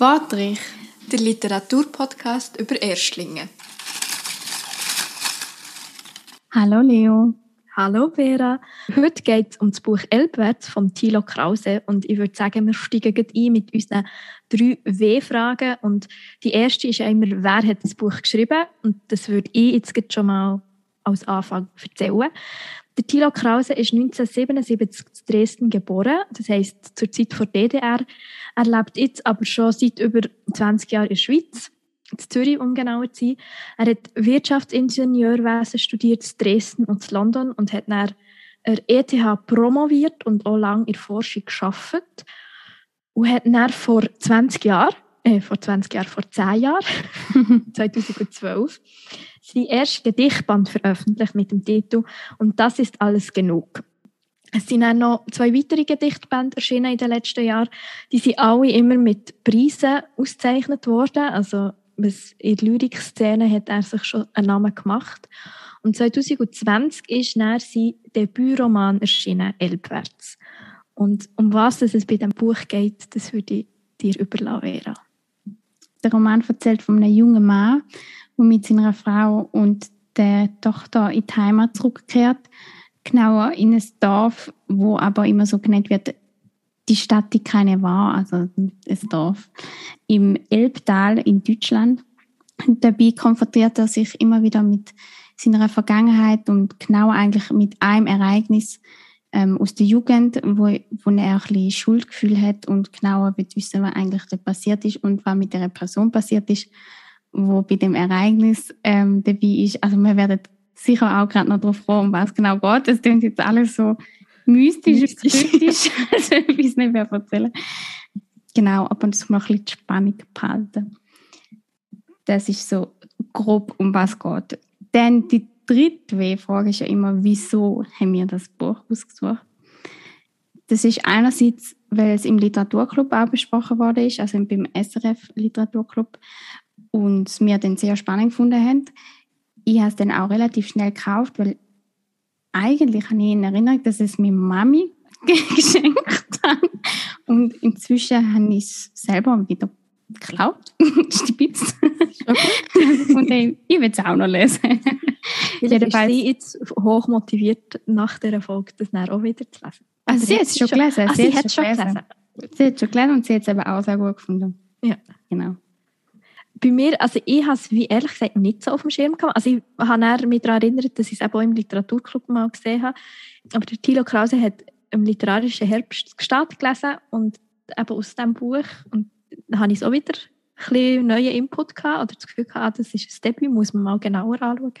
Wadrich, der Literaturpodcast über Erstlinge. Hallo Leo. Hallo Vera. Heute geht es um das Buch Elbwärts von Thilo Krause und ich würde sagen, wir steigen ein mit unseren drei W-Fragen und die erste ist immer, wer hat das Buch geschrieben und das würde ich jetzt schon mal als Anfang erzählen. Der Thilo Krause ist 1977 in Dresden geboren, das heißt zur Zeit vor DDR. Er lebt jetzt aber schon seit über 20 Jahren in der Schweiz, in Zürich um genauer zu sein. Er hat Wirtschaftsingenieurwesen studiert in Dresden und in London und hat dann er ETH promoviert und auch lange in der Forschung gearbeitet. Und hat dann vor 20 Jahren, äh, vor 20 Jahren, vor 10 Jahren, 2012, sein erstes Gedichtband veröffentlicht mit dem Titel «Und das ist alles genug». Es sind auch noch zwei weitere Gedichtbände erschienen in den letzten Jahren. Die sind alle immer mit Preisen ausgezeichnet worden. Also in der Lyrikszene hat er sich schon einen Namen gemacht. Und 2020 ist dann sein Debütroman erschienen, «Elbwärts». Und um was es bei diesem Buch geht, das würde ich dir überlassen, Vera. Der Roman erzählt von einem jungen Mann, der mit seiner Frau und der Tochter in die Heimat zurückkehrt genauer in ein Dorf, wo aber immer so genannt wird, die Stadt, die keine war, also ein Dorf, im Elbtal in Deutschland. Und dabei konfrontiert er sich immer wieder mit seiner Vergangenheit und genau eigentlich mit einem Ereignis ähm, aus der Jugend, wo, wo er ein bisschen Schuldgefühl hat und genauer wissen, was eigentlich da passiert ist und was mit der Person passiert ist, wo bei dem Ereignis ähm, dabei ist. Also wir werden sicher auch gerade noch darauf kommen, um was genau geht. Das klingt jetzt alles so mystisch, und kritisch, also ich weiß nicht mehr erzählen. Genau, aber das man ein bisschen die Spannung behalten. Das ist so grob, um was geht. Dann die dritte W-Frage ist ja immer, wieso haben wir das Buch ausgesucht? Das ist einerseits, weil es im Literaturclub auch besprochen worden ist, also beim SRF Literaturclub, und wir den sehr spannend gefunden haben ich habe es dann auch relativ schnell gekauft, weil eigentlich habe ich in Erinnerung, dass es mir Mami geschenkt hat. Und inzwischen habe ich es selber wieder geklaut, stibitzt. und ich, ich will es auch noch lesen. Jedenfalls sie jetzt hoch motiviert, nach dieser Folge das dann auch wieder zu lesen. Also sie hat es schon gelesen. Ah, sie, sie hat es schon gelesen. gelesen. Sie hat es schon gelesen und sie hat es eben auch sehr gut gefunden. Ja. Genau bei mir, also ich habe es wie ehrlich gesagt nicht so auf dem Schirm gehabt. Also ich habe mich daran erinnert, dass ich es eben auch im Literaturclub mal gesehen habe. Aber der Thilo Krause hat im literarischen Herbst gestartet gelesen und eben aus diesem Buch und habe ich so wieder ein bisschen neuen Input gehabt oder das Gefühl gehabt, das ist ein Debüt, muss man mal genauer anschauen.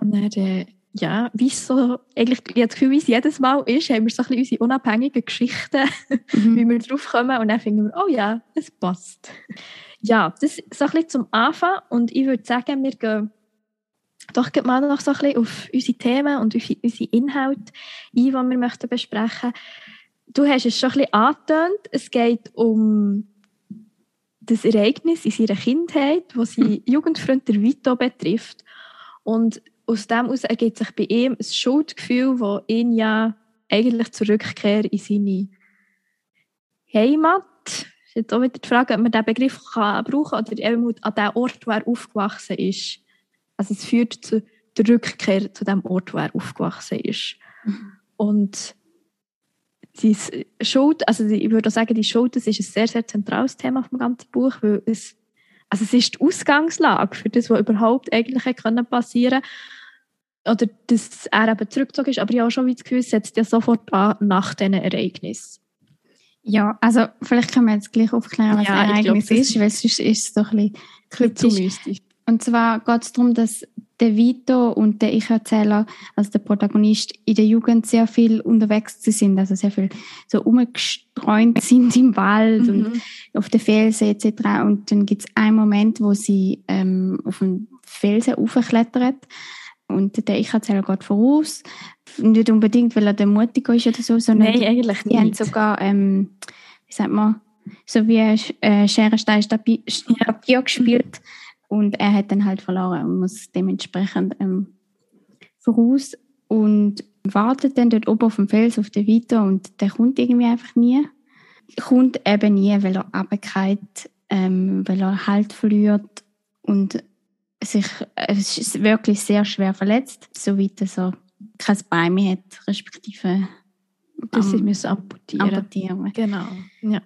Und dann, äh, ja, wie es so, eigentlich, ich habe das Gefühl, wie es jedes Mal ist, haben wir so ein bisschen unsere unabhängigen Geschichten, mhm. wie wir drauf kommen und dann finden wir, oh ja, es passt ja, das ist so ein bisschen zum Anfang und ich würde sagen, wir gehen doch mal noch so ein bisschen auf unsere Themen und unsere Inhalte ein, die wir möchten besprechen Du hast es schon ein bisschen angetönt, es geht um das Ereignis in seiner Kindheit, das seinen hm. Jugendfreund der Vito betrifft. Und aus dem heraus ergibt sich bei ihm ein Schuldgefühl, das ihn ja eigentlich zur Rückkehr in seine Heimat ist jetzt auch wieder die Frage, ob man diesen Begriff kann brauchen kann oder eben an dem Ort, wo er aufgewachsen ist. Also es führt zu der Rückkehr zu dem Ort, wo er aufgewachsen ist. Mhm. Und die Schuld, also ich würde sagen, die Schuld, das ist ein sehr, sehr zentrales Thema vom ganzen Buch, weil es, also es ist die Ausgangslage für das, was überhaupt eigentlich passieren konnte. Oder dass er eben zurückgezogen ist, aber ich habe auch schon das Gefühl, es setzt ja sofort an nach diesen Ereignissen. Ja, also vielleicht können wir jetzt gleich aufklären, was ja, ein Ereignis glaub, ist, weil sonst ist es doch ein bisschen kritisch. Und zwar geht es darum, dass der Vito und der Ich-Erzähler, also der Protagonist, in der Jugend sehr viel unterwegs sind, also sehr viel so umgestreunt sind im Wald mhm. und auf den Felsen etc. Und dann gibt es einen Moment, wo sie ähm, auf den Felsen aufklettert und der Ich-Erzähler geht voraus. Nicht unbedingt, weil er der Mutiger ist oder so, sondern Nein, eigentlich die, die haben sogar, ähm, wie sagt man, so wie äh, Schere, Stein, Papier gespielt und er hat dann halt verloren und muss dementsprechend ähm, voraus und wartet dann dort oben auf dem Fels auf den Vito und der kommt irgendwie einfach nie. kommt eben nie, weil er runterfällt, ähm, weil er Halt verliert und sich äh, ist wirklich sehr schwer verletzt, soweit er kein Bein mehr hat, respektive Das am- amputieren. amputieren. Genau. Ja.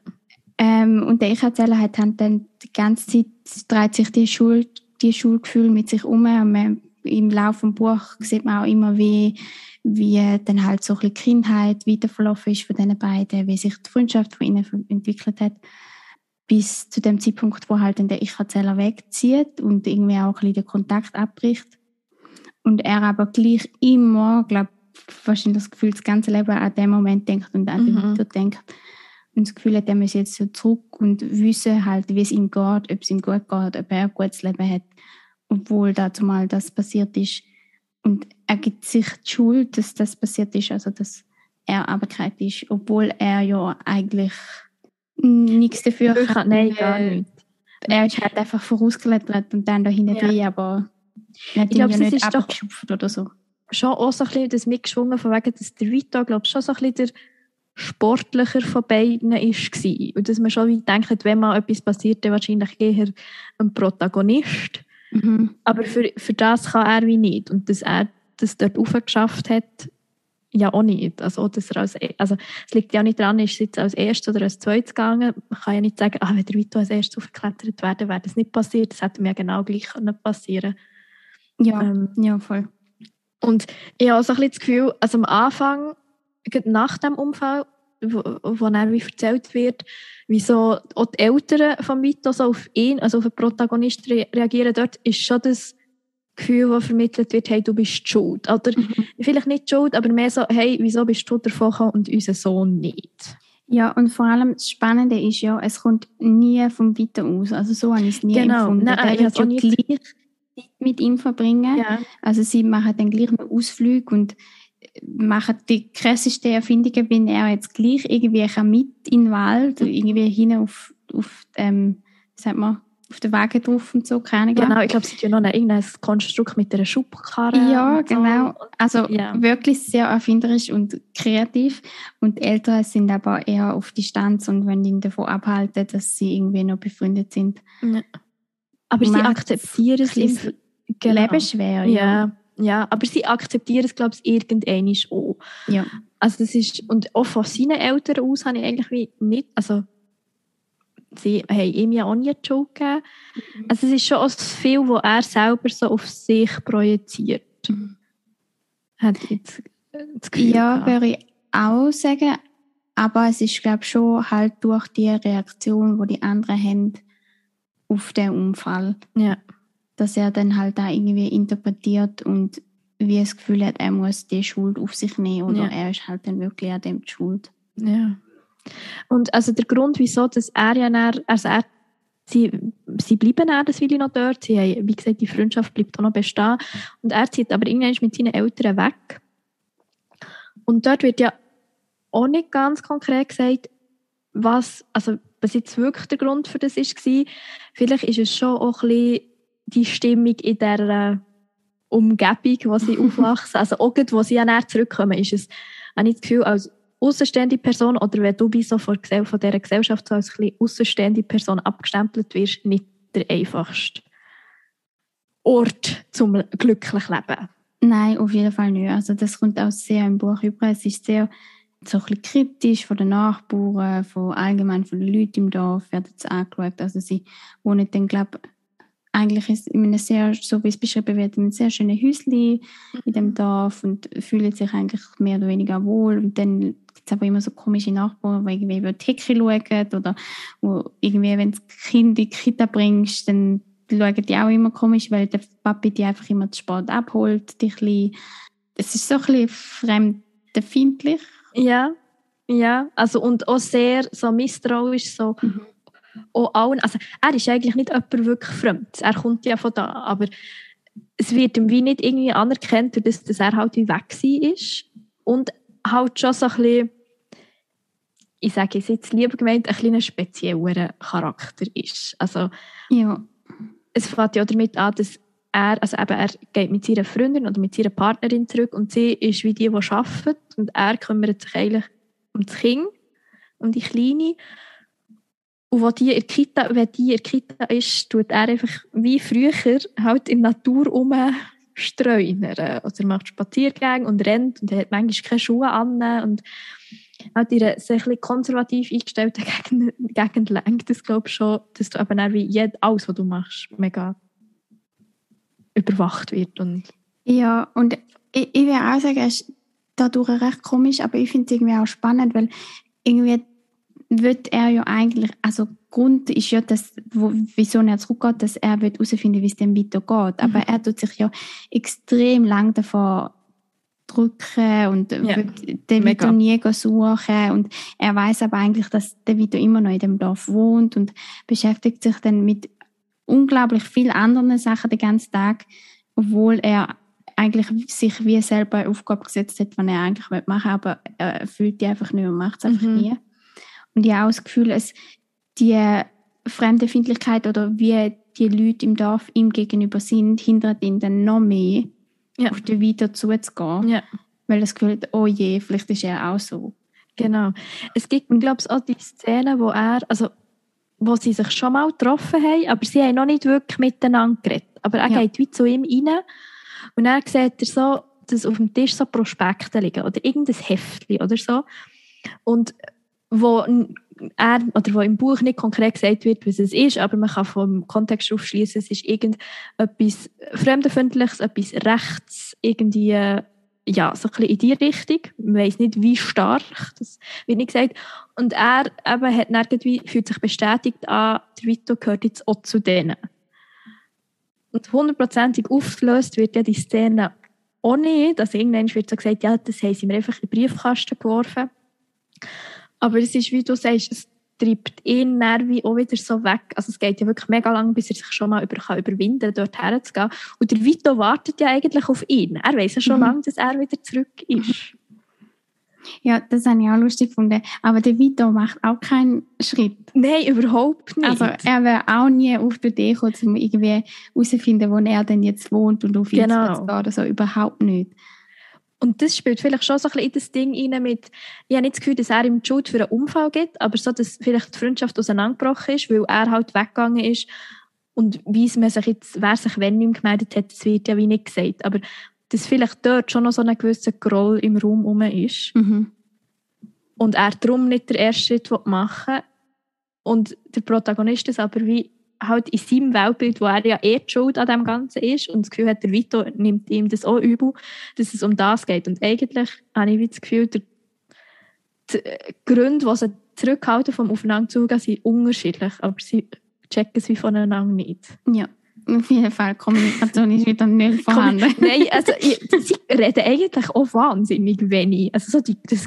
Ähm, und der Ich-Erzähler hat dann die ganze Zeit dreht sich die Schuld, die Schuldgefühl mit sich um. Und man, Im Laufe des Buch sieht man auch immer, wie, wie dann halt so ein bisschen die Kindheit weiterverlaufen ist von diesen beiden, wie sich die Freundschaft von ihnen entwickelt hat. Bis zu dem Zeitpunkt, wo halt dann der Ich-Erzähler wegzieht und irgendwie auch ein bisschen den Kontakt abbricht. Und er aber gleich immer, glaube wahrscheinlich das Gefühl, das ganze Leben an den Moment denkt und an den Mhm. Victor denkt und das Gefühl hat, er muss jetzt so zurück und wissen halt, wie es ihm geht, ob es ihm gut geht, ob er ein gutes Leben hat, obwohl dazu mal das passiert ist. Und er gibt sich die Schuld, dass das passiert ist, also dass er abgekriegt ist, obwohl er ja eigentlich nichts dafür Wirklich, kann. nein, gar nicht. Er ist halt einfach vorausgelettert und dann da hinten Ja. aber er hat Ich glaub, ja nicht ist doch- abgeschupft oder so. Schon auch so ein bisschen das mitgeschwungen, von wegen, dass der Vito, glaube ich, schon so ein bisschen der sportlicher von beiden war. Und dass man schon wie denkt, wenn mal etwas passiert, dann wahrscheinlich eher ein Protagonist. Mhm. Aber für, für das kann er wie nicht. Und dass er das dort aufgeschafft hat, ja auch nicht. Also, auch, dass er als, also es liegt ja nicht daran, ist es jetzt als erstes oder als zweites gegangen. Man kann ja nicht sagen, ah, wenn der Vito als erstes aufgeklettert wäre, wäre das nicht passiert. Das hätte mir ja genau gleich können passieren Ja, ähm, ja, voll. Und ich habe auch so ein bisschen das Gefühl, also am Anfang, nach dem Unfall, wo, wo dann wie erzählt wird, wie so auch die Eltern von Vito so auf ihn, also auf den Protagonisten re reagieren, dort ist schon das Gefühl, das vermittelt wird, hey, du bist schuld. Oder vielleicht nicht schuld, aber mehr so, hey, wieso bist du davon gekommen und unser Sohn nicht? Ja, und vor allem das Spannende ist ja, es kommt nie vom Weiter aus. Also so habe ich es nie Genau. empfunden. Nein, Der ich wird auch ja gleich Zeit mit ihm verbringen. Ja. Also sie machen dann gleich noch Ausflüge und machen die krassesten Erfindungen, wenn er jetzt gleich irgendwie mit in den Wald, irgendwie hin auf, auf ähm, wie sagt man, auf den Wagen drauf und so, keine. Genau, ich glaube, sie tun noch ein irgendein Konstrukt mit einer Schubkarre. Ja, so. genau. Also Ja. wirklich sehr erfinderisch und kreativ. Und Eltern sind aber eher auf Distanz und wollen ihn davon abhalten, dass sie irgendwie noch befreundet sind. Aber sie Macht's akzeptieren es bisschen Genau. Lebensschwer. Ja, ja, aber sie akzeptieren es, glaube ich, irgendwann auch. ja. Also das ist, und auch von seinen Eltern aus habe ich eigentlich wie nicht, also sie haben ihm ja auch nie die Schuld gegeben. Also es ist schon auch viel, was er selber so auf sich projiziert. Hat jetzt das Gefühl Ja, gehabt. würde ich auch sagen. Aber es ist, glaube ich, schon halt durch die Reaktion, die die anderen haben auf den Unfall, ja. Dass er dann halt da irgendwie interpretiert und wie das Gefühl hat, er muss die Schuld auf sich nehmen oder Ja. er ist halt dann wirklich an dem die Schuld. Ja. Und also der Grund, wieso, dass er ja dann, also er, sie, sie bleiben dann das Willi noch dort, sie haben, wie gesagt, die Freundschaft bleibt auch noch bestehen und er zieht aber irgendwann mit seinen Eltern weg. Und dort wird ja auch nicht ganz konkret gesagt, was, also was jetzt wirklich der Grund für das war. Vielleicht ist es schon auch ein bisschen die Stimmung in dieser Umgebung, wo sie aufwachsen. Also auch gerade, wo sie ja näher zurückkommen, ist es, habe ich das Gefühl, als außenstehende Person oder wenn du so von, dieser Gesellschaft so als außenstehende Person abgestempelt wirst, nicht der einfachste Ort zum glücklich leben. Nein, auf jeden Fall nicht. Also das kommt auch sehr im Buch über. Es ist sehr so ein bisschen kritisch von den Nachbarn, von allgemein von den Leuten im Dorf werden sie angeschaut. Also sie wohnen dann, glaube eigentlich ist in einem sehr, so wie es beschrieben wird, in einem sehr schönen Häuschen in dem Dorf und fühlen sich eigentlich mehr oder weniger wohl. Und dann gibt es aber immer so komische Nachbarn, die irgendwie über die Hecke schauen oder wo irgendwie, wenn du das Kind in die Kita bringst, dann schauen die auch immer komisch, weil der Papi die einfach immer zu spät abholt. Die klein, es ist so ein bisschen fremdenfeindlich. Ja, ja, also und auch sehr so misstrauisch, so Mhm. Auch allen, also er ist eigentlich nicht jemand wirklich fremd, er kommt ja von da, aber es wird ihm wie nicht irgendwie anerkannt, durch das, dass er halt wie weg war ist. Und halt schon so ein bisschen, ich sage es jetzt lieber gemeint, ein bisschen spezieller Charakter ist. Also Ja, es fängt ja damit an, dass er, also eben, er geht mit seiner Freundin oder mit seiner Partnerin zurück und sie ist wie die, die arbeitet. Und er kümmert sich eigentlich um das Kind um die Kleine. Und wo die in Kita, wenn die in der Kita ist, tut er einfach wie früher halt in der Natur rumstreunern. Oder macht Spaziergänge und rennt und hat manchmal keine Schuhe an und in einer sehr konservativ eingestellten Gegend, Gegend lenkt das, glaube ich, schon, dass du eben wie jed, alles, was du machst, mega überwacht wird. Und ja, und ich, ich will auch sagen, es ist dadurch recht komisch, aber ich finde es irgendwie auch spannend, weil irgendwie wird er ja eigentlich, also Grund ist ja, dass, wo, wieso er zurückgeht, dass er herausfinden will, wie es dem weitergeht. Aber mhm. er tut sich ja extrem lang davon drücken und ja. den Vito nie suchen und er weiß aber eigentlich, dass der Vito immer noch in dem Dorf wohnt und beschäftigt sich dann mit unglaublich vielen anderen Sachen den ganzen Tag, obwohl er eigentlich sich wie selber eine Aufgabe gesetzt hat, die er eigentlich machen will, aber er erfüllt die einfach nicht und macht es einfach mhm. nie. Und ich habe auch das Gefühl, dass die Fremdenfindlichkeit oder wie die Leute im Dorf ihm gegenüber sind, hindert ihn dann noch mehr, ja. auf den Vito zuzugehen. Ja. Weil das Gefühl hat, oh je, vielleicht ist er auch so. Genau. Es gibt, glaube ich, auch die Szene, wo er, also wo sie sich schon mal getroffen haben, aber sie haben noch nicht wirklich miteinander geredet. Aber er ja. geht wie zu ihm rein und dann sieht er so, dass auf dem Tisch so Prospekte liegen oder irgendein Heftchen oder so. Und wo er, oder wo im Buch nicht konkret gesagt wird, was es ist, aber man kann vom Kontext aufschließen, es ist irgendetwas Fremdenfindliches, etwas Rechts, irgendwie, ja, so ein bisschen in die Richtung. Man weiß nicht, wie stark, das wird nicht gesagt. Und er eben hat irgendwie, fühlt sich bestätigt an, der Vito gehört jetzt auch zu denen. Und hundertprozentig aufgelöst wird ja die Szene auch nicht. Also irgendwann wird so gesagt, ja, das haben sie mir einfach in den Briefkasten geworfen. Aber es ist, wie du sagst, es treibt ihn wie auch wieder so weg. Also es geht ja wirklich mega lang, bis er sich schon mal über, kann überwinden kann, dort herzugehen. Und der Vito wartet ja eigentlich auf ihn. Er weiß ja schon mhm. lange, dass er wieder zurück ist. Ja, das habe ich auch lustig gefunden. Aber der Vito macht auch keinen Schritt. Nein, überhaupt nicht. Also er wäre auch nie auf der Idee gekommen, um irgendwie herauszufinden, wo er denn jetzt wohnt und auf ihn genau. zu gehen oder so. Überhaupt nicht. Und das spielt vielleicht schon so ein bisschen in das Ding rein mit, ich habe nicht das Gefühl, dass er ihm die Schuld für einen Unfall gibt, aber so, dass vielleicht die Freundschaft auseinandergebrochen ist, weil er halt weggegangen ist und wie man sich jetzt, wer sich wenn ihm gemeldet hat, das wird ja wie nicht gesagt. Aber dass vielleicht dort schon noch so ein gewisser Groll im Raum herum ist. Mhm. Und er darum nicht den ersten Schritt machen will. Und der Protagonist ist aber wie halt in seinem Weltbild, wo er ja eh die Schuld an dem Ganzen ist und das Gefühl hat, der Vito nimmt ihm das auch übel, dass es um das geht. Und eigentlich habe ich das Gefühl, der, die Gründe, die sie zurückhalten vom Aufeinanderzugehen, sind unterschiedlich, aber sie checken es wie voneinander nicht. Ja. Auf jeden Fall, Kommunikation ist wieder nicht vorhanden. Nein, also sie reden eigentlich auch wahnsinnig wenig. Also so die, das,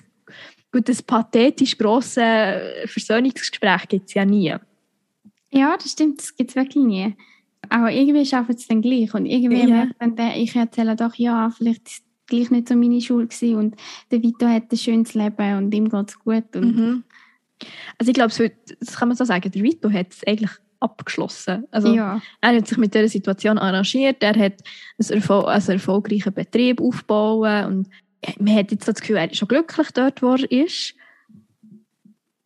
gut, das pathetisch grosse Versöhnungsgespräch gibt es ja nie. Ja, das stimmt, das gibt es wirklich nie. Aber irgendwie schafft es dann gleich. Und irgendwie ja. merkt dann der, ich erzähle doch, ja, vielleicht ist es gleich nicht so meine Schule gewesen und der Vito hat ein schönes Leben und ihm geht es gut. Mhm. Also ich glaube, das kann man so sagen, der Vito hat es eigentlich abgeschlossen. Also ja. er hat sich mit dieser Situation arrangiert, er hat einen, Erfol also erfolgreichen Betrieb aufgebaut und man hat jetzt das Gefühl, er ist schon glücklich dort, wo er ist.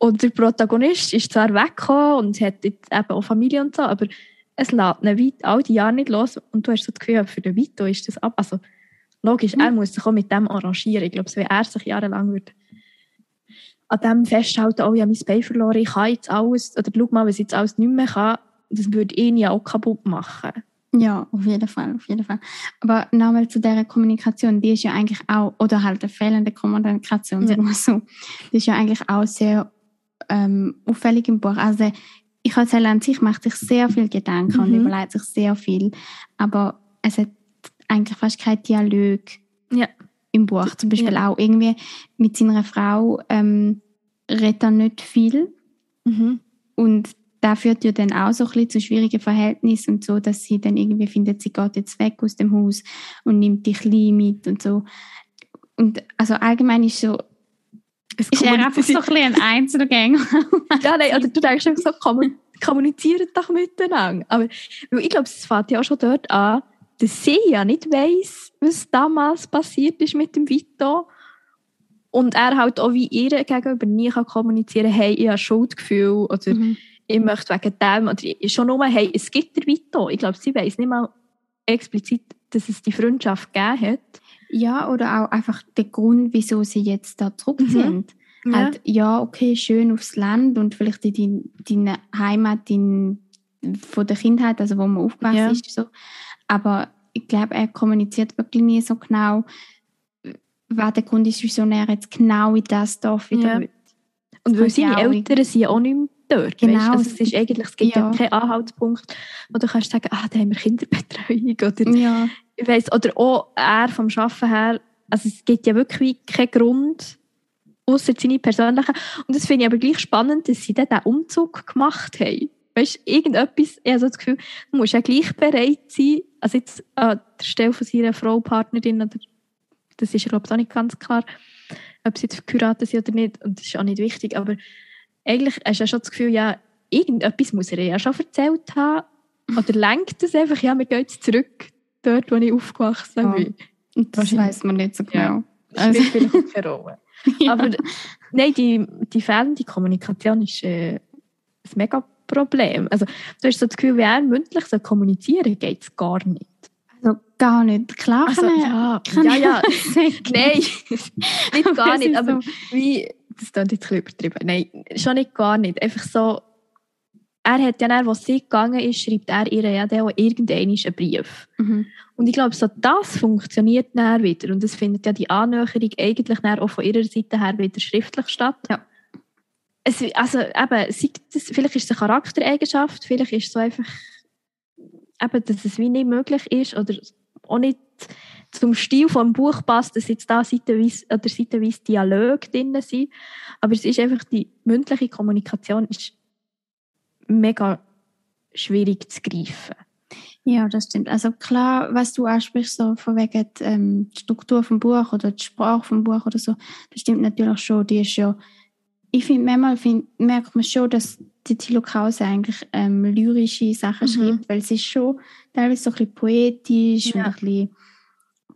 Und der Protagonist ist zwar weggekommen und hat jetzt eben auch Familie und so, aber es lässt ihn weit all die Jahre nicht los. Und du hast so das Gefühl, für den Vito ist das ab. Also logisch, mhm. er muss sich auch mit dem arrangieren. Ich glaube, wenn er sich jahrelang würde an dem festhalten, oh, ich habe mein Bein verloren, ich kann jetzt alles, oder schau mal, was ich jetzt alles nicht mehr kann, das würde ihn ja auch kaputt machen. Ja, auf jeden Fall, auf jeden Fall. Aber nochmal zu dieser Kommunikation, die ist ja eigentlich auch, oder halt der fehlende Kommunikation, sagen wir so, die ist ja eigentlich auch sehr ähm, auffällig im Buch. Also ich erzähle an sich, macht sich sehr viel Gedanken mhm. und überlegt sich sehr viel, aber es hat eigentlich fast kein Dialog ja. im Buch. Zum Beispiel ja. auch irgendwie mit seiner Frau ähm, redet er nicht viel mhm. und da führt ja dann auch so ein bisschen zu schwierigen Verhältnissen und so, dass sie dann irgendwie findet, sie geht jetzt weg aus dem Haus und nimmt die Kleine mit und so. Und also allgemein ist so es ist er einfach so ein, bisschen ein Einzelgänger. ja, nein, oder du denkst einfach so, kommunizieren doch miteinander. Aber ich glaube, es fängt ja auch schon dort an, dass sie ja nicht weiss, was damals passiert ist mit dem Vito. Und er halt auch wie ihr gegenüber nie kann kommunizieren hey, ich habe Schuldgefühl oder Mhm. ich möchte wegen dem oder schon nur, hey, es gibt der Vito. Ich glaube, sie weiß nicht mal explizit, dass es die Freundschaft gegeben hat. Ja, oder auch einfach der Grund, wieso sie jetzt da zurückziehen. Ja. Halt, ja, okay, schön aufs Land und vielleicht in dein- deine Heimat in, von der Kindheit, also wo man aufgewachsen Ja. ist. So. Aber ich glaube, er kommuniziert wirklich nie so genau, was der Grund ist, wieso er jetzt genau in das Dorf wieder Ja. will. Und weil seine Eltern sind ja auch nicht mehr dort. Genau. Also es, ist eigentlich, es gibt ja. ja. keinen Anhaltspunkt, wo du kannst sagen, ah, da haben wir Kinderbetreuung. Oder, Ja, ich weiss, oder auch er vom Arbeiten her. Also es gibt ja wirklich keinen Grund, außer seine persönlichen. Und das finde ich aber gleich spannend, dass sie dann diesen Umzug gemacht haben. Weißt du, irgendetwas, ich habe so das Gefühl, du musst ja gleich bereit sein, also jetzt an der Stelle von seiner Frau, Partnerin, oder, das ist, glaube ich, auch nicht ganz klar, ob sie jetzt geheiratet sind oder nicht, und das ist auch nicht wichtig, aber eigentlich hast du ja schon das Gefühl, ja, irgendetwas muss er ja schon erzählt haben, oder lenkt es einfach, ja, wir gehen jetzt zurück, dort, wo ich aufgewachsen Ja. bin. und das weiß man nicht so Ja. genau. Das Also- spielt vielleicht auch keine Rolle. Ja. Aber nein, die, die fehlende Kommunikation ist äh, ein mega Problem. Also, du hast so das Gefühl, wie er mündlich so kommunizieren geht es gar nicht. Also gar nicht. Klar Also, kann ja, kann ja, ja, nein, nicht gar nicht, ist aber so. wie, das klingt jetzt ein bisschen übertrieben, nein, schon nicht gar nicht, einfach so, er hat ja dann, was sie gegangen ist, schreibt er ihr ja dann auch irgendeinen einen Brief. Mhm. Und ich glaube, so das funktioniert dann wieder. Und es findet ja die Annäherung eigentlich dann auch von ihrer Seite her wieder schriftlich statt. Ja. Es, also eben, das, vielleicht ist es eine Charaktereigenschaft, vielleicht ist es so einfach, eben, dass es wie nicht möglich ist oder auch nicht zum Stil vom Buch passt, dass jetzt da seitenweise, oder seitenweise Dialoge drin sind. Aber es ist einfach, die mündliche Kommunikation ist mega schwierig zu greifen. Ja, das stimmt. Also klar, was du ansprichst, so von wegen ähm, die Struktur vom Buch oder die Sprache vom Buch oder so, das stimmt natürlich schon. Die ist ja, ich finde, manchmal find, merkt man schon, dass die Thilo Krause eigentlich ähm, lyrische Sachen Mhm. schreibt, weil sie ist schon teilweise so ein bisschen poetisch und Ja. ein bisschen,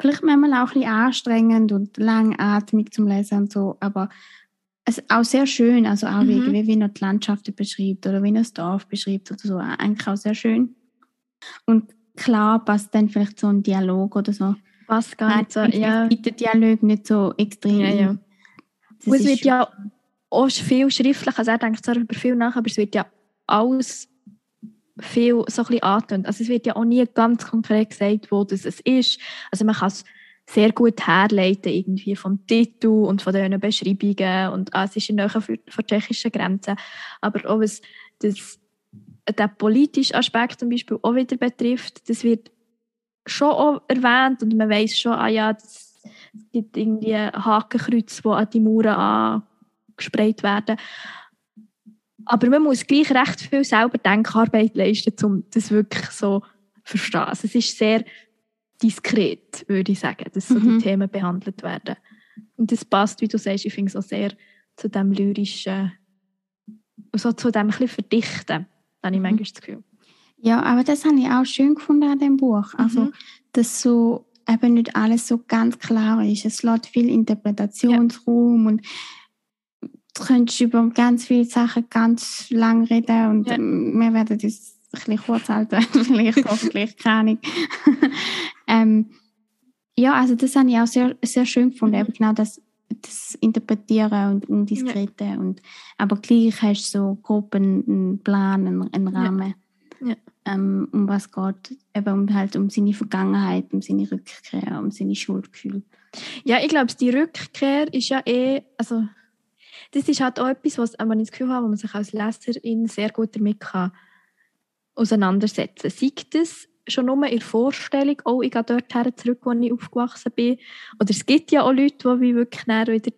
vielleicht manchmal auch ein bisschen anstrengend und langatmig zum Lesen und so, aber es auch sehr schön, also auch Mhm. wie, wie, er die Landschaften beschreibt oder wie er das Dorf beschreibt oder so, eigentlich auch sehr schön. Und klar passt dann vielleicht so ein Dialog oder so. Was gar nicht so, ja. der Dialog nicht so extrem. Ja, ja. es wird ja auch viel schriftlich, also er denkt zwar über viel nach, aber es wird ja alles viel so ein bisschen angetönt. Also es wird ja auch nie ganz konkret gesagt, wo das es ist. Also man kann es sehr gut herleiten, irgendwie vom Titel und von den Beschreibungen und ah, es ist in der Nähe von der tschechischen Grenze. Aber auch was das, den politischen Aspekt zum Beispiel auch wieder betrifft, das wird schon auch erwähnt und man weiß schon, ah ja, das, es gibt irgendwie Hakenkreuze, die an die Mauern angesprayt werden. Aber man muss gleich recht viel selber Denkarbeit leisten, um das wirklich so zu verstehen. Also es ist sehr diskret, würde ich sagen, dass so Mhm. die Themen behandelt werden. Und das passt, wie du sagst, ich finde es auch sehr zu dem lyrischen, und so zu dem ein bisschen verdichten, habe ich Mhm. manchmal das Gefühl. Ja, aber das habe ich auch schön gefunden an dem Buch. Also, Mhm. dass so eben nicht alles so ganz klar ist. Es lässt viel Interpretationsraum und du könntest über ganz viele Sachen ganz lang reden und Ja. wir werden das ein bisschen kurz halten, vielleicht hoffentlich, keine Ahnung. Ähm, ja, also das habe ich auch sehr, sehr schön gefunden, Mhm. eben genau das, das Interpretieren und Undiskrete und aber gleich hast du so grob einen, Plan, einen, einen Ja. Rahmen Ja. ähm, um was geht, eben um, halt um seine Vergangenheit, um seine Rückkehr, um seine Schuldgefühle. Ja, ich glaube, die Rückkehr ist ja eh, also das ist halt auch etwas, was man das Gefühl hat, wo man sich als Leserin sehr gut damit kann auseinandersetzen. Sei das schon nur in der Vorstellung, oh, ich gehe dort her zurück, wo ich aufgewachsen bin. Oder es gibt ja auch Leute, die wirklich wieder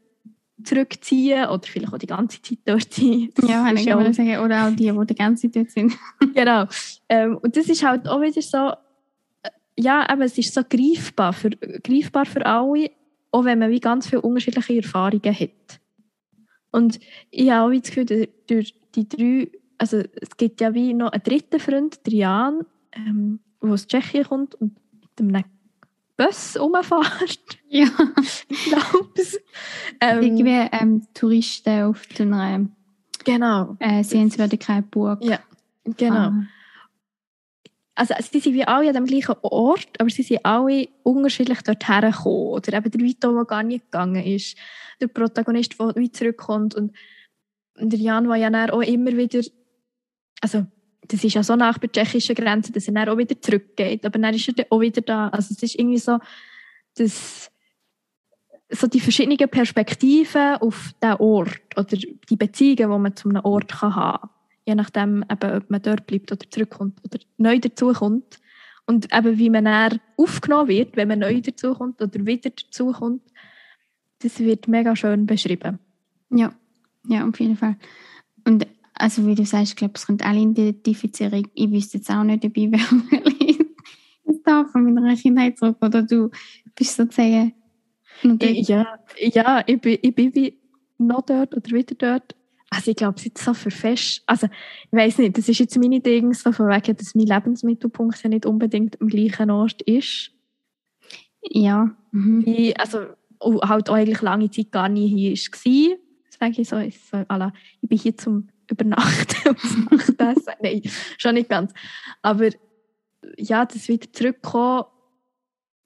zurückziehen oder vielleicht auch die ganze Zeit dort sind. Ja, kann ich auch sagen. Oder auch die, die die ganze Zeit dort sind. genau. Ähm, und das ist halt auch wieder so, äh, ja, aber es ist so greifbar für, greifbar für alle, auch wenn man wie ganz viele unterschiedliche Erfahrungen hat. Und ich habe auch das Gefühl, durch die drei, also es gibt ja wie noch einen dritten Freund, Drian, ähm, der aus Tschechien kommt und mit einem Bus rumfährt. Ja. ich glaube es. Ähm, Irgendwie ähm, Touristen auf einer genau. äh, Sehenswürdigkeit Burg. Ja, genau. Ah. Also sie sind wie alle an dem gleichen Ort, aber sie sind alle unterschiedlich dorthin gekommen. Oder eben der Vito, der gar nicht gegangen ist. Der Protagonist, der wie zurückkommt. Und der Jan, der ja auch immer wieder... Also das ist ja so nach der tschechischen Grenze, dass er dann auch wieder zurückgeht. Aber dann ist er dann auch wieder da. Also es ist irgendwie so, dass so die verschiedenen Perspektiven auf den Ort oder die Beziehungen, die man zu einem Ort kann haben. Je nachdem, eben, ob man dort bleibt oder zurückkommt oder neu dazukommt. Und eben, wie man dann aufgenommen wird, wenn man neu dazukommt oder wieder dazukommt, das wird mega schön beschrieben. Ja, ja, auf jeden Fall. Und also wie du sagst, ich glaube, es können alle identifizieren. Ich wüsste jetzt auch nicht, ob ich wirklich da von meiner Kindheit zurück oder du bist sozusagen. Ich, ja, ja ich, bin, ich bin wie noch dort oder wieder dort. Also ich glaube, es ist so für fest. Also ich weiß nicht, das ist jetzt meine Ding, so von wegen, dass mein Lebensmittelpunkt ja nicht unbedingt am gleichen Ort ist. Ja. Mhm. Wie, also und halt auch eigentlich lange Zeit gar nie hier war. Ich so, ist so la, ich bin hier zum Übernachten und Nachtessen. Nein, schon nicht ganz. Aber ja, das wieder zurückkommen.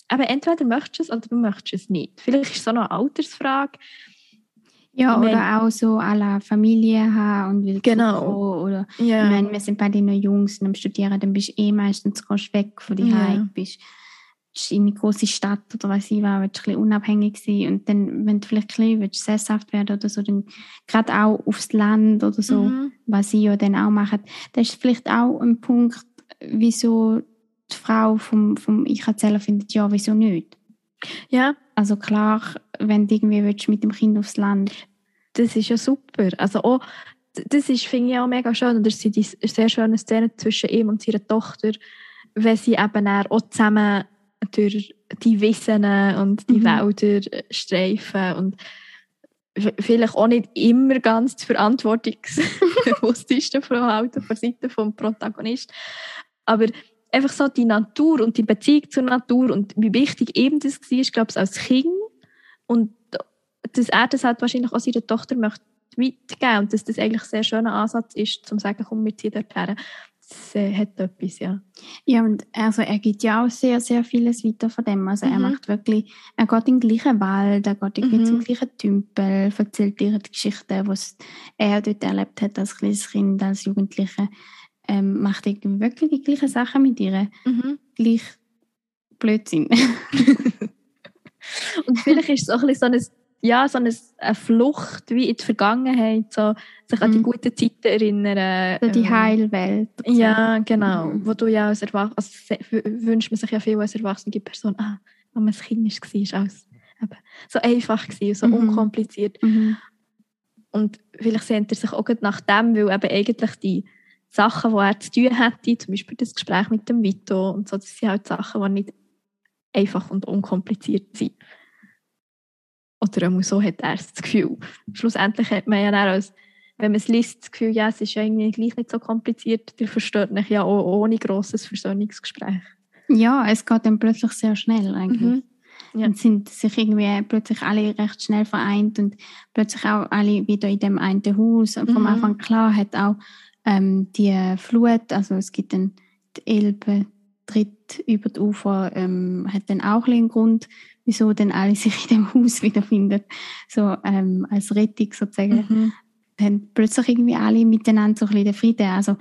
Aber entweder möchtest du es oder du möchtest es nicht. Vielleicht ist es auch noch eine Altersfrage. Ja, oder auch so alle Familie haben und wieder Genau. zurückkommen Oder Ja. ich meine, wir sind beide noch Jungs und am Studieren, dann bist du eh meistens weg von die Ja. bist in eine große Stadt oder was ich war, willst du ein bisschen unabhängig sein und dann, wenn du vielleicht ein bisschen sesshaft werden oder so, dann gerade auch aufs Land oder so, Mhm. was sie ja dann auch machen, das ist vielleicht auch ein Punkt, wieso die Frau vom, vom Ich-Erzähler findet, ja, wieso nicht? ja, Also klar, wenn du irgendwie willst, mit dem Kind aufs Land, das ist ja super. Also auch, das ist, finde ich auch mega schön. Und das sind die sehr schöne Szene zwischen ihm und seiner Tochter, wenn sie eben auch zusammen durch die Wiesen und die Mhm. Wälder streifen und vielleicht auch nicht immer ganz das verantwortungsbewussteste Verhalten von Seite vom Protagonist. Aber einfach so die Natur und die Beziehung zur Natur und wie wichtig eben das war, ich glaube ich, als Kind und dass er das halt wahrscheinlich auch seiner Tochter möchte weitergeben und dass das eigentlich ein sehr schöner Ansatz ist, zum zu sagen, komm, wir ziehen dort her. Das äh, hat etwas, ja. Ja, und also er gibt ja auch sehr, sehr vieles weiter von dem. Also er Mhm. macht wirklich, er geht in den gleichen Wald, er geht irgendwie Mhm. zum gleichen Tümpel, erzählt ihr die Geschichten, was er dort erlebt hat als kleines Kind, als Jugendliche. Ähm, macht wirklich die gleichen Sachen mit ihr. Gleich Blödsinn. Und vielleicht ist es auch ein bisschen so eine, ja, so eine, eine Flucht wie in die Vergangenheit, so, sich an die Mhm. guten Zeiten erinnern. so die ähm, Heilwelt. so. Ja, genau. Mhm. Wo du ja als Erwachsene, also wünscht man sich ja viel als erwachsene Person, ah, wenn man ein Kind war, ist alles eben so einfach gewesen, so Mhm. unkompliziert. Mhm. Und vielleicht sehnt er sich auch nach dem, weil eben eigentlich die Sachen, die er zu tun hätte, zum Beispiel das Gespräch mit dem Vito und so, das sind halt Sachen, die nicht einfach und unkompliziert sind. Oder auch so hat er das Gefühl. Schlussendlich hat man ja dann als, wenn man es liest, das Gefühl, ja, es ist ja irgendwie gleich nicht so kompliziert, der versteht mich ja auch ohne grosses Versöhnungsgespräch. ja, es geht dann plötzlich sehr schnell eigentlich. Mhm. Ja. Und sind sich irgendwie plötzlich alle recht schnell vereint und plötzlich auch alle wieder in dem einen Haus. Und Vom Mhm. Anfang klar hat auch ähm, die Flut, also es gibt dann die Elbe tritt über die Ufer, ähm, hat dann auch einen Grund, wieso dann alle sich in dem Haus wiederfinden. So ähm, als Rettung sozusagen. Mhm. Dann plötzlich irgendwie alle miteinander so ein bisschen den Frieden. Also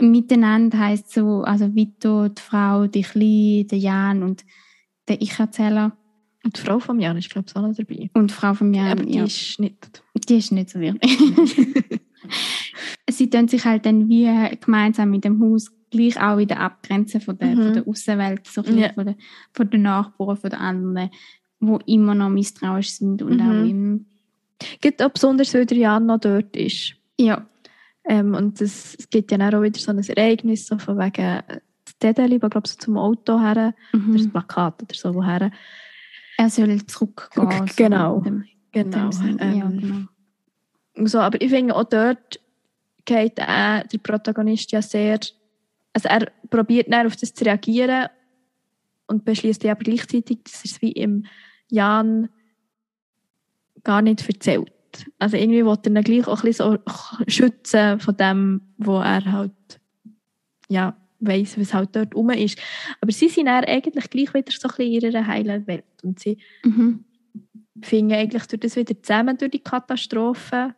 miteinander heisst so, also Vito, die Frau, die Kleine, der Jan und der Ich-Erzähler Und die Frau von Jan ist, glaube ich, auch noch dabei. und die Frau von Jan. Aber die ja. ist nicht. Die ist nicht so wichtig. Sie tun sich halt dann wie gemeinsam mit dem Haus gleich auch wieder abgrenzen von der, Mhm. von der Außenwelt, so Ja. von, der, von den Nachbarn, von den anderen, wo immer noch misstrauisch sind und Mhm. auch im, Gibt auch besonders, weil der Jan noch dort ist. ja, Ähm, und das, es gibt ja auch wieder so ein Ereignis, so von wegen äh, das Dedeli, wo glaube so zum Auto her, mhm. oder das Plakat oder so woher. er soll zurückgehen. so Genau. in dem- Genau. dem Sinn. ja, Ähm, genau. so, aber ich finde auch dort geht auch der Protagonist ja sehr, also er probiert dann auf das zu reagieren und beschließt aber gleichzeitig, dass er es wie im Jan gar nicht erzählt. Also irgendwie wollte er ihn gleich auch ein bisschen so schützen von dem, wo er halt ja, weiss, was halt dort rum ist. Aber sie sind dann eigentlich gleich wieder so ein bisschen in ihrer heilen Welt und sie Mhm. finden eigentlich durch das wieder zusammen durch die Katastrophe.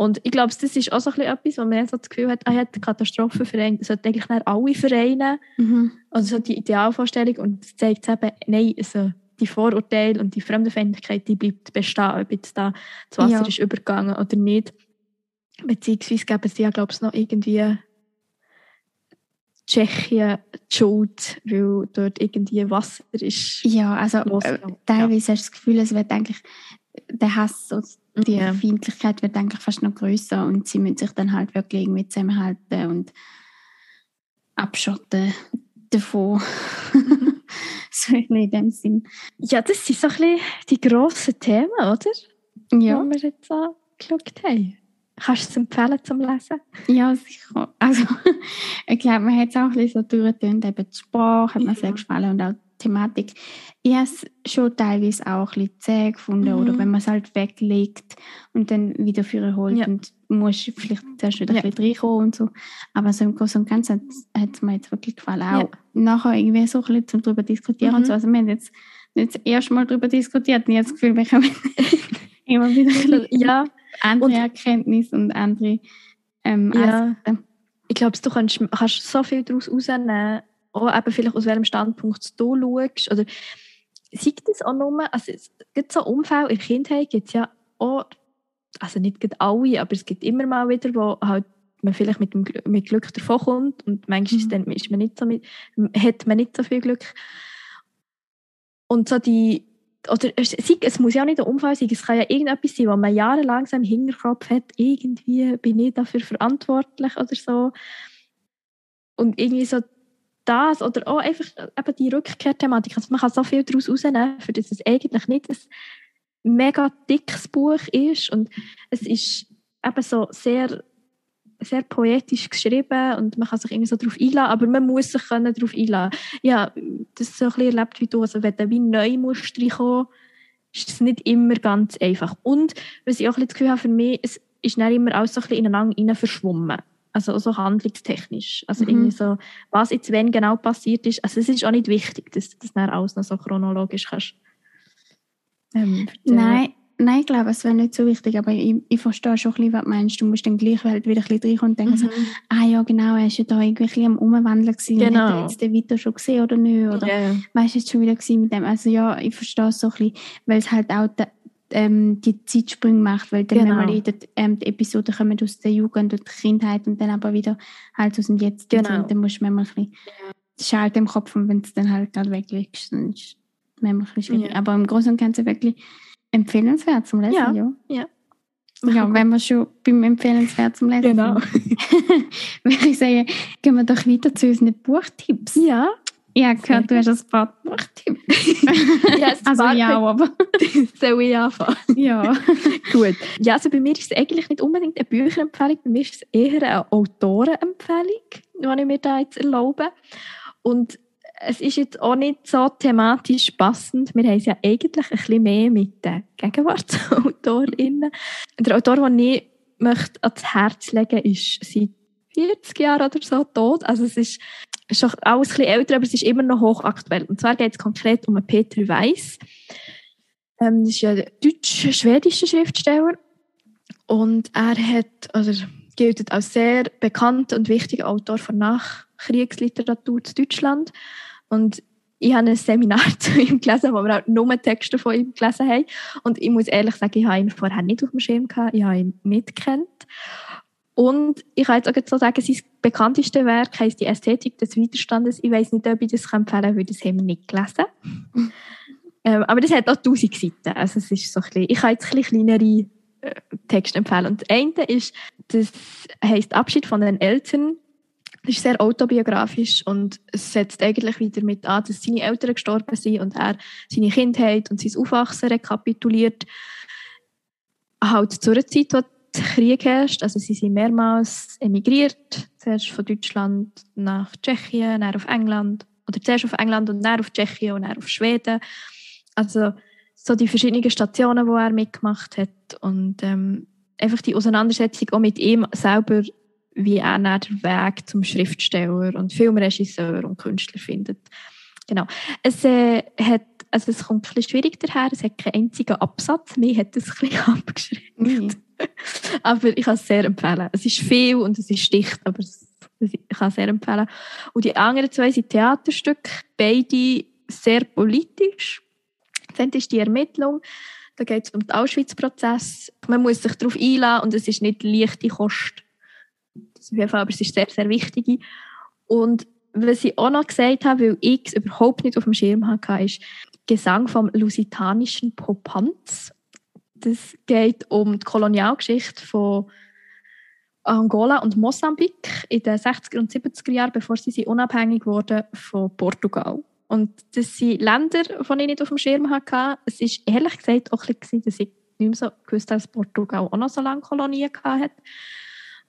Und ich glaube, das ist auch so ein bisschen etwas, wo man so das Gefühl hat, ah, ja, die Katastrophenverein sollte eigentlich dann alle vereinen. Mhm. Also so die Idealvorstellung und es zeigt eben, nein, also die Vorurteile und die Fremdenfeindlichkeit, die bleibt bestehen, ob jetzt da das Wasser Ja. ist übergegangen oder nicht. Beziehungsweise geben sie ja, glaube ich, noch irgendwie Tschechien die Schuld, weil dort irgendwie Wasser ist. Ja, also äh, teilweise hast du das Gefühl, es wird eigentlich der Hass und die. Feindlichkeit wird eigentlich fast noch größer und sie müssen sich dann halt wirklich irgendwie zusammenhalten und abschotten davon. so in dem Sinn. Ja, das sind so ein bisschen die grossen Themen, oder? Ja, Die wir jetzt angeschaut haben. Kannst du es empfehlen zum Lesen? ja sicher. Also, ich glaube, man hat es auch ein bisschen so durchgetönt. Eben die Sprache hat mir sehr Ja. gefallen und auch Thematik. Ich habe es schon teilweise auch ein bisschen zäh gefunden. Mhm. Oder wenn man es halt weglegt und dann wieder für holt Ja. und muss vielleicht zuerst wieder Ja. ein bisschen reinkommen und so. Aber so im Großen und Ganzen hat es mir jetzt wirklich gefallen. Ja. Auch nachher irgendwie so ein bisschen zum darüber diskutieren und Mhm. so. Also wir haben jetzt nicht das erste Mal darüber diskutiert und habe das Gefühl, wir kommen immer wieder bisschen ja, andere Und- Erkenntnisse und andere ähm, Ja. Aspekte. ich glaube, du kannst, kannst so viel daraus rausnehmen, auch eben vielleicht aus welchem Standpunkt du schaust. Oder sei das auch nur, also es gibt so Umfälle in der Kindheit, gibt es ja auch, also nicht alle, aber es gibt immer mal wieder, wo halt man vielleicht mit, dem, mit Glück davon kommt und manchmal ist, Mhm. dann, ist man nicht so mit, hat man nicht so viel Glück. Und so die, oder es, es muss ja auch nicht ein Unfall sein, es kann ja irgendetwas sein, wo man jahrelang im Hinterkopf hat, irgendwie bin ich dafür verantwortlich oder so. Und irgendwie so das oder auch einfach eben die Rückkehrthematik. Also man kann so viel daraus rausnehmen, für das es eigentlich nicht ein mega dickes Buch ist und es ist eben so sehr sehr poetisch geschrieben und man kann sich irgendwie so darauf einladen, aber man muss sich darauf einladen. Ja, das ist so ein bisschen erlebt wie du, also wenn du wie neu musst reinkommen, ist es nicht immer ganz einfach. Und was ich auch ein bisschen das Gefühl habe, für mich, es ist nicht immer alles so ein bisschen ineinander verschwommen. Also so handlungstechnisch. Also Mhm. irgendwie so, was jetzt wenn genau passiert ist. Also es ist auch nicht wichtig, dass du das dann alles noch so chronologisch kannst. Ähm. Nein, nein, ich glaube, es wäre nicht so wichtig, aber ich, ich verstehe schon ein bisschen, was du meinst. Du musst dann gleich halt wieder ein bisschen reinkommen und denken, so, Mhm. ah ja, genau, er war ja da irgendwie ein bisschen am Umwandeln gewesen. Genau. Hat er jetzt den Vito schon gesehen oder nicht? Oder ja. weißt du, jetzt schon wieder gewesen mit dem? Also ja, ich verstehe es so ein bisschen, weil es halt auch ähm, die Zeitsprünge macht, weil dann Genau. manchmal in der, ähm, die Episoden kommen aus der Jugend und der Kindheit und dann aber wieder halt aus dem Jetzt. Genau. Und dann musst du manchmal ein bisschen schalten im Kopf und wenn es dann halt gerade weglegst, dann ist es manchmal ein bisschen schwierig. Ja. Aber im Großen und Ganzen wirklich empfehlenswert zum Lesen, Ja, ja. ja. Ja, wenn wir schon beim empfehlenswert zum Lesen Genau. sind, würde ich sagen, gehen wir doch weiter zu unseren Buchtipps. Ja. Ich habe gehört, du hast ein. Ja, ein also paar ja, aber Soll ich anfangen? ja. Gut. Ja, also bei mir ist es eigentlich nicht unbedingt eine Bücherempfehlung, bei mir ist es eher eine Autorenempfehlung, die ich mir da jetzt erlaube. Und es ist jetzt auch nicht so thematisch passend. Wir haben es ja eigentlich ein bisschen mehr mit den GegenwartsautorInnen. Der Autor, den ich möchte ans Herz legen ist seit 40 Jahren oder so tot. Also es ist schon alles ein bisschen älter, aber es ist immer noch hochaktuell. Und zwar geht es konkret um Peter Weiss. Ähm, das ist ja ein deutsch-schwedischer Schriftsteller. Und er hat, also gilt als sehr bekannter und wichtiger Autor von Nachkriegsliteratur zu Deutschland. Und ich habe ein Seminar zu ihm gelesen, wo wir auch nur Texte von ihm gelesen haben. Und ich muss ehrlich sagen, ich habe ihn vorher nicht auf dem Schirm gehabt, ich habe ihn nicht gekannt. Und ich kann jetzt auch so sagen, sein bekannteste Werk heisst «Die Ästhetik des Widerstandes». Ich weiß nicht, ob ich das empfehlen kann, weil das haben wir nicht gelesen. ähm, aber das hat auch tausend Seiten. Also es ist so ein bisschen, ich kann jetzt ein bisschen kleinere äh, Texte empfehlen. Und das eine ist, das heisst «Abschied von den Eltern». Das ist sehr autobiografisch und es setzt eigentlich wieder mit an, dass seine Eltern gestorben sind und er seine Kindheit und sein Aufwachsen rekapituliert. Halt zu einer Zeit, Krieg herrscht. Also sie sind mehrmals emigriert, zuerst von Deutschland nach Tschechien, dann auf England oder zuerst auf England und dann auf Tschechien und dann auf Schweden. Also so die verschiedenen Stationen, wo er mitgemacht hat und ähm, einfach die Auseinandersetzung auch mit ihm selber, wie er dann den Weg zum Schriftsteller und Filmregisseur und Künstler findet. Genau. Es äh, hat also es kommt ein bisschen schwierig daher, es hat keinen einzigen Absatz, mir hat es ein bisschen abgeschrieben. Mhm. aber ich kann es sehr empfehlen. Es ist viel und es ist dicht, aber es, ich kann es sehr empfehlen. Und die anderen zwei sind Theaterstücke, beide sehr politisch. Dann ist die Ermittlung, da geht es um den Auschwitz-Prozess. Man muss sich darauf einladen und es ist nicht leichte Kost. Das auf jeden Fall, aber es ist sehr, sehr wichtig. Und was ich auch noch gesagt habe, weil ich es überhaupt nicht auf dem Schirm hatte, ist Gesang vom lusitanischen Popanz. Das geht um die Kolonialgeschichte von Angola und Mosambik in den 60er und 70er Jahren, bevor sie unabhängig wurden von Portugal. Und das sind Länder, die ich nicht auf dem Schirm hatte. Es war ehrlich gesagt auch ein bisschen, dass ich nicht mehr so gewusst dass Portugal auch noch so lange Kolonien hatte.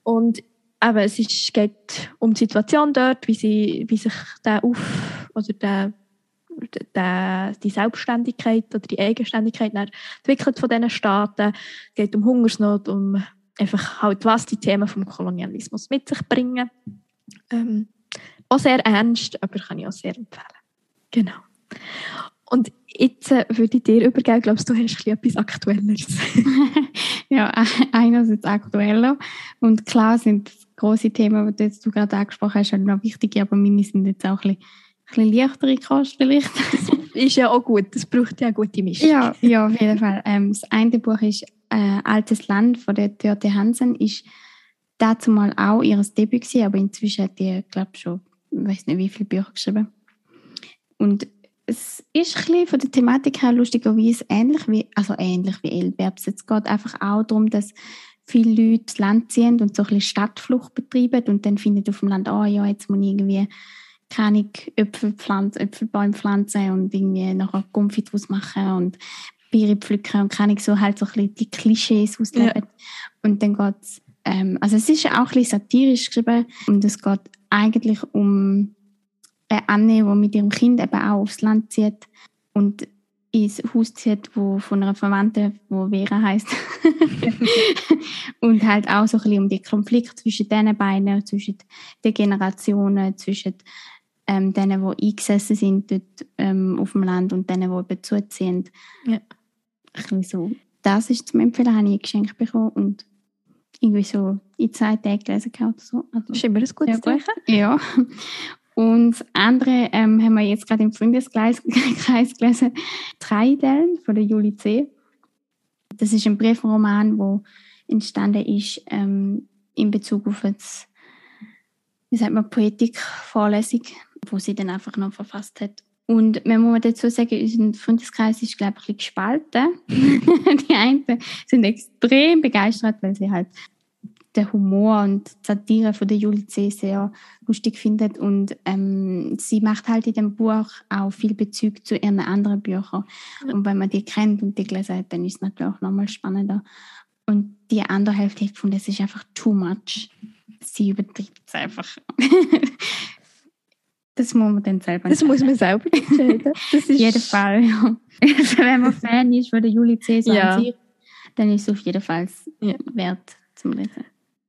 Und eben, es ist, geht um die Situation dort, wie, sie, wie sich der auf, oder der die, Selbstständigkeit oder die Eigenständigkeit entwickelt von diesen Staaten. Es geht um Hungersnot, um einfach halt, was die Themen vom Kolonialismus mit sich bringen. Ähm, auch sehr ernst, aber kann ich auch sehr empfehlen. Genau. Und jetzt äh, würde ich dir übergeben, glaubst du, hast etwas Aktuelleres? ja, einerseits aktueller und klar sind große Themen, die du gerade angesprochen hast, noch wichtig, aber meine sind jetzt auch ein bisschen bisschen leichtere Kost vielleicht. ist ja auch gut, das braucht ja eine gute Mischung. Ja, ja auf jeden Fall. Ähm, das eine Buch ist äh, «Altes Land» von der Dörte Hansen. Ist dazu mal auch ihr Debüt gewesen, aber inzwischen hat die, glaube ich, schon, ich weiß nicht, wie viele Bücher geschrieben. Und es ist ein bisschen von der Thematik her lustigerweise ähnlich wie, also ähnlich wie Elberbs. Es geht einfach auch darum, dass viele Leute das Land ziehen und so ein bisschen Stadtflucht betreiben und dann finden auf dem Land, oh ja, jetzt muss ich irgendwie keine Äpfel pflanzen, Äpfelbäume pflanzen und irgendwie nachher Gumpfi draus machen und Biere pflücken und kann ich so halt so ein bisschen die Klischees ausleben. Ja. Und dann geht es, ähm, also es ist auch ein bisschen satirisch geschrieben und es geht eigentlich um eine Anne, die mit ihrem Kind eben auch aufs Land zieht und ins Haus zieht, wo von einer Verwandten, wo Vera heißt und halt auch so ein bisschen um die Konflikte zwischen diesen beiden, zwischen den Generationen, zwischen ähm, denen, die eingesessen sind dort ähm, auf dem Land und denen, die eben zuziehen. Ja. Ein so. Das ist zum Empfehlen, habe ich ein Geschenk bekommen und irgendwie so in zwei Tagen gelesen oder so. Also, ist immer ein gutes gut. Ja. Und das andere ähm, haben wir jetzt gerade im Freundeskreis gelesen, Treidel von der Julie C. Das ist ein Briefroman, der entstanden ist ähm, in Bezug auf das, wie sagt man, Poetikvorlesung wo sie dann einfach noch verfasst hat. Und man muss dazu sagen, unser Freundeskreis ist, glaube ich, ein bisschen gespalten. die einen sind extrem begeistert, weil sie halt den Humor und die Satire von der Julie C. sehr lustig findet. Und ähm, sie macht halt in dem Buch auch viel Bezug zu ihren anderen Büchern. Ja. Und wenn man die kennt und die gelesen hat, dann ist es natürlich auch nochmal spannender. Und die andere Hälfte hat gefunden, es ist einfach too much. Sie übertreibt es einfach. Das muss man dann selber Das muss man selber entscheiden. Das ist jeden Fall, ja. Also wenn man Fan ist von der Julie Cäsar ja. Sich, dann ist es auf jeden Fall ja. wert zum Lesen.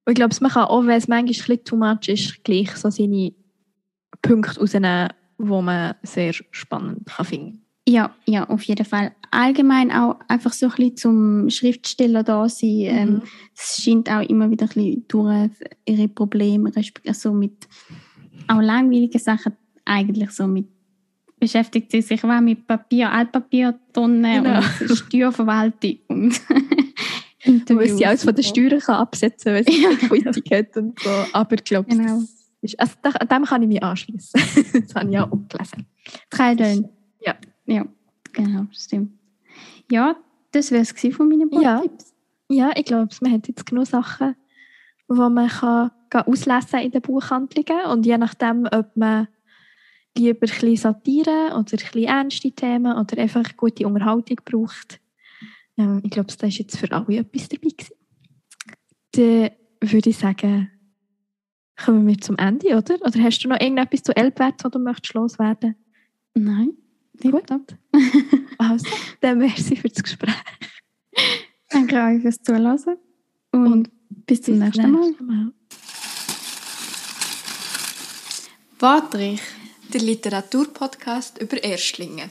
Und ich glaube, man kann auch, wenn es manchmal ein bisschen too much ist, gleich so seine Punkte rausnehmen, die man sehr spannend kann finden ja, ja, auf jeden Fall. Allgemein auch einfach so ein bisschen zum Schriftsteller da sein. Mhm. Ähm, es scheint auch immer wieder ein bisschen durch ihre Probleme, also mit auch langweilige Sachen eigentlich so mit beschäftigt sie sich auch mit Papier, Altpapiertonnen genau. und Steuerverwaltung und Weil sie alles von den Steuern kann absetzen kann, weil sie ja. Quittung hat und so. Aber ich glaube, genau. also, dem kann ich mich anschließen. das habe ich auch gelesen. Drei Dön. Ja. Ja, genau, stimmt. Ja, das wäre es von meinen Buchtipps. Ja. ja, ich glaube, man hat jetzt genug Sachen, die man kann auslesen in den Buchhandlungen und je nachdem, ob man lieber ein bisschen Satire oder ein bisschen ernste Themen oder einfach gute Unterhaltung braucht. Ähm, ich glaube, da ist jetzt für alle etwas dabei gewesen. Dann würde ich sagen, kommen wir zum Ende, oder? Oder hast du noch irgendetwas zu Elbwärts, was du möchtest loswerden? Nein, Gut. Also, dann merci für das Gespräch. Danke euch fürs Zuhören. Und, Und bis zum Bis nächsten Mal. nächsten Mal. Watrich, der Literaturpodcast über Erstlingen.